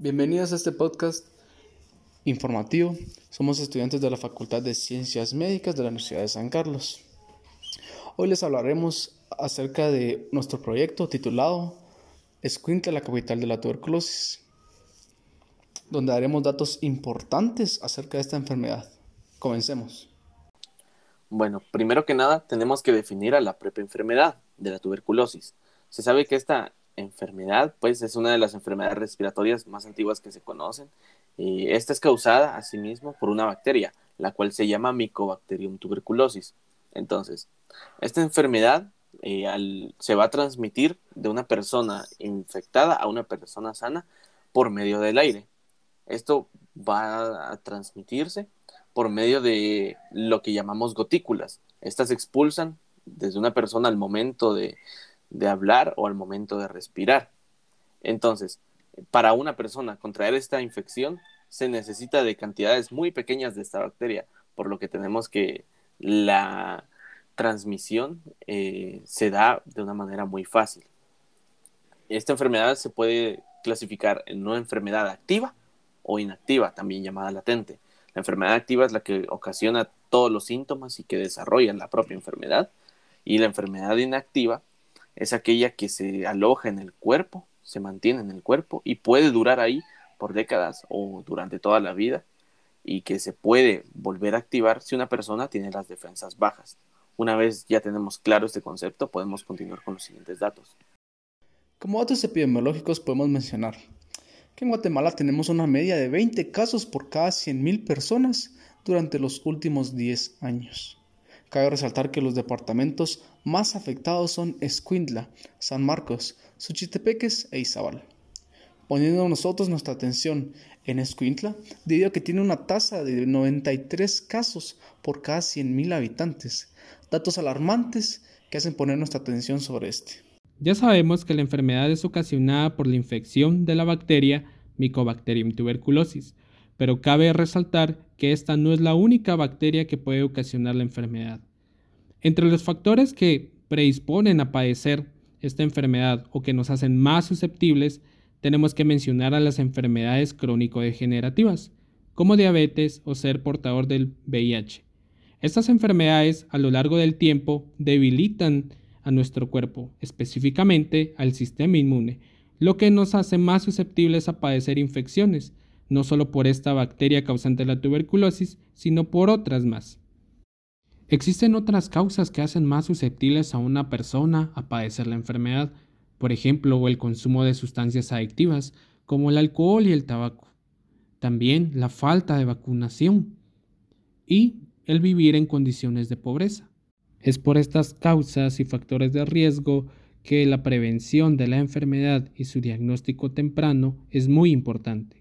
Bienvenidos a este podcast informativo. Somos estudiantes de la Facultad de Ciencias Médicas de la Universidad de San Carlos. Hoy les hablaremos acerca de nuestro proyecto titulado Escuintla, la capital de la tuberculosis, donde daremos datos importantes acerca de esta enfermedad. Comencemos. Bueno, primero que nada tenemos que definir a la propia enfermedad de la tuberculosis. Se sabe que esta enfermedad, pues es una de las enfermedades respiratorias más antiguas que se conocen. Y esta es causada, asimismo, por una bacteria, la cual se llama Mycobacterium tuberculosis. Entonces, esta enfermedad eh, se va a transmitir de una persona infectada a una persona sana por medio del aire. Esto va a transmitirse por medio de lo que llamamos gotículas. Estas expulsan desde una persona al momento de, de hablar o al momento de respirar. Entonces, para una persona contraer esta infección se necesita de cantidades muy pequeñas de esta bacteria, por lo que tenemos que la transmisión eh, se da de una manera muy fácil. Esta enfermedad se puede clasificar en una enfermedad activa o inactiva, también llamada latente. La enfermedad activa es la que ocasiona todos los síntomas y que desarrolla la propia enfermedad. Y la enfermedad inactiva es aquella que se aloja en el cuerpo, se mantiene en el cuerpo y puede durar ahí por décadas o durante toda la vida y que se puede volver a activar si una persona tiene las defensas bajas. Una vez ya tenemos claro este concepto, podemos continuar con los siguientes datos. Como datos epidemiológicos podemos mencionar que en Guatemala tenemos una media de 20 casos por cada 100.000 personas durante los últimos 10 años. Cabe resaltar que los departamentos más afectados son Escuintla, San Marcos, Suchitepeques e Izabal. Poniendo nosotros nuestra atención en Escuintla, debido a que tiene una tasa de 93 casos por cada 100.000 habitantes, datos alarmantes que hacen poner nuestra atención sobre este. Ya sabemos que la enfermedad es ocasionada por la infección de la bacteria Mycobacterium tuberculosis, pero cabe resaltar que esta no es la única bacteria que puede ocasionar la enfermedad. Entre los factores que predisponen a padecer esta enfermedad o que nos hacen más susceptibles, tenemos que mencionar a las enfermedades crónico-degenerativas, como diabetes o ser portador del VIH. Estas enfermedades a lo largo del tiempo debilitan a nuestro cuerpo, específicamente al sistema inmune, lo que nos hace más susceptibles a padecer infecciones, no solo por esta bacteria causante de la tuberculosis, sino por otras más. Existen otras causas que hacen más susceptibles a una persona a padecer la enfermedad, por ejemplo, el consumo de sustancias adictivas, como el alcohol y el tabaco. También la falta de vacunación y el vivir en condiciones de pobreza. Es por estas causas y factores de riesgo que la prevención de la enfermedad y su diagnóstico temprano es muy importante.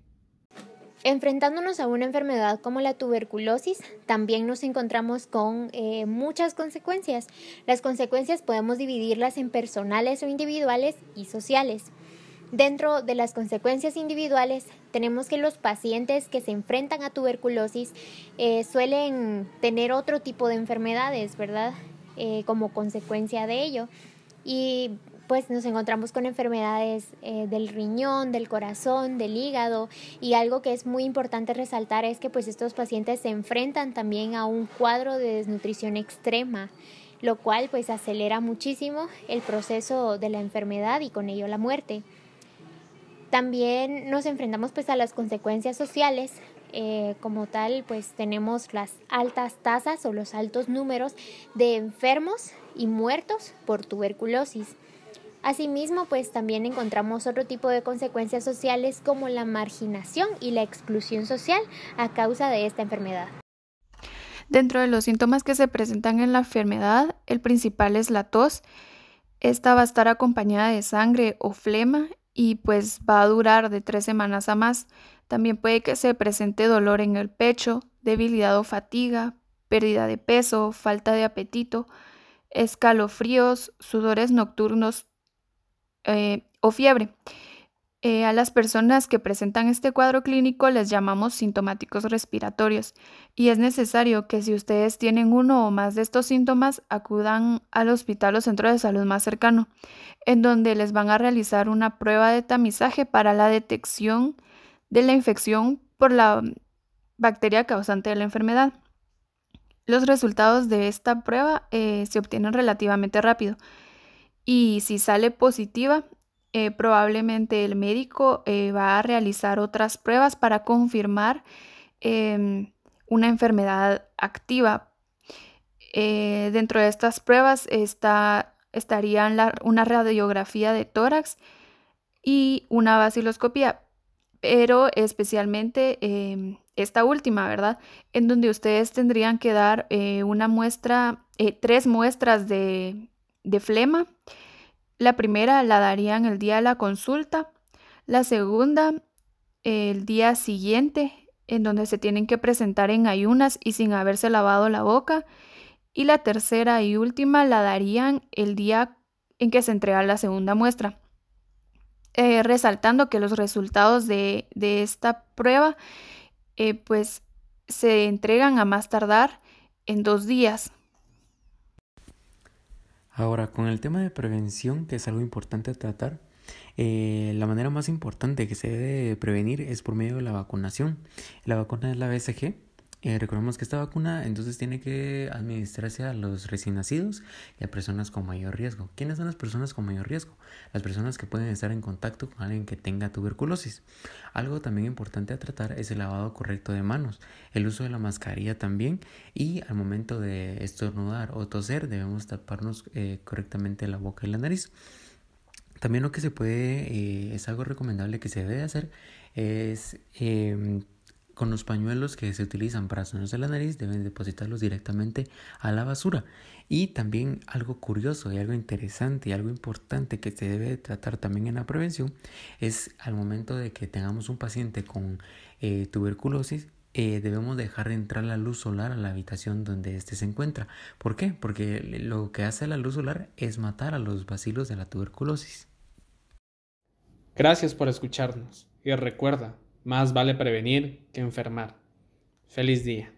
Enfrentándonos a una enfermedad como la tuberculosis, también nos encontramos con eh, muchas consecuencias. Las consecuencias podemos dividirlas en personales o individuales y sociales. Dentro de las consecuencias individuales, tenemos que los pacientes que se enfrentan a tuberculosis eh, suelen tener otro tipo de enfermedades, ¿verdad? Eh, como consecuencia de ello. Y pues nos encontramos con enfermedades eh, del riñón, del corazón, del hígado y algo que es muy importante resaltar es que pues estos pacientes se enfrentan también a un cuadro de desnutrición extrema, lo cual pues acelera muchísimo el proceso de la enfermedad y con ello la muerte. También nos enfrentamos pues a las consecuencias sociales, eh, como tal, pues tenemos las altas tasas o los altos números de enfermos y muertos por tuberculosis. Asimismo, pues también encontramos otro tipo de consecuencias sociales como la marginación y la exclusión social a causa de esta enfermedad. Dentro de los síntomas que se presentan en la enfermedad, el principal es la tos. Esta va a estar acompañada de sangre o flema y pues va a durar de tres semanas a más. También puede que se presente dolor en el pecho, debilidad o fatiga, pérdida de peso, falta de apetito, escalofríos, sudores nocturnos eh, o fiebre. Eh, a las personas que presentan este cuadro clínico les llamamos sintomáticos respiratorios y es necesario que si ustedes tienen uno o más de estos síntomas acudan al hospital o centro de salud más cercano, en donde les van a realizar una prueba de tamizaje para la detección de la infección por la bacteria causante de la enfermedad. Los resultados de esta prueba eh, se obtienen relativamente rápido y si sale positiva, eh, probablemente el médico eh, va a realizar otras pruebas para confirmar em, una enfermedad activa. dentro de estas pruebas está, estarían una radiografía de tórax y una vaciloscopía, pero especialmente em, esta última, ¿verdad? En donde ustedes tendrían que dar eh, una muestra, eh, tres muestras de, de flema. La primera la darían el día de la consulta, la segunda el día siguiente, en donde se tienen que presentar en ayunas y sin haberse lavado la boca, y la tercera y última la darían el día en que se entrega la segunda muestra. Eh, resaltando que los resultados de, esta prueba eh, pues se entregan a más tardar en dos días. Ahora, con el tema de prevención, que es algo importante tratar, eh, la manera más importante que se debe prevenir es por medio de la vacunación. La vacuna es la BCG, eh, recordemos que esta vacuna entonces tiene que administrarse a los recién nacidos y a personas con mayor riesgo. ¿Quiénes son las personas con mayor riesgo? Las personas que pueden estar en contacto con alguien que tenga tuberculosis. Algo también importante a tratar es el lavado correcto de manos, el uso de la mascarilla también y al momento de estornudar o toser debemos taparnos eh, correctamente la boca y la nariz. También lo que se puede, eh, es algo recomendable que se debe hacer, es em, con los pañuelos que se utilizan para sonarse la nariz deben depositarlos directamente a la basura. Y también algo curioso y algo interesante y algo importante que se debe tratar también en la prevención es al momento de que tengamos un paciente con eh, tuberculosis eh, debemos dejar entrar la luz solar a la habitación donde éste se encuentra. ¿Por qué? Porque lo que hace la luz solar es matar a los bacilos de la tuberculosis. Gracias por escucharnos y recuerda, más vale prevenir que enfermar. Feliz día.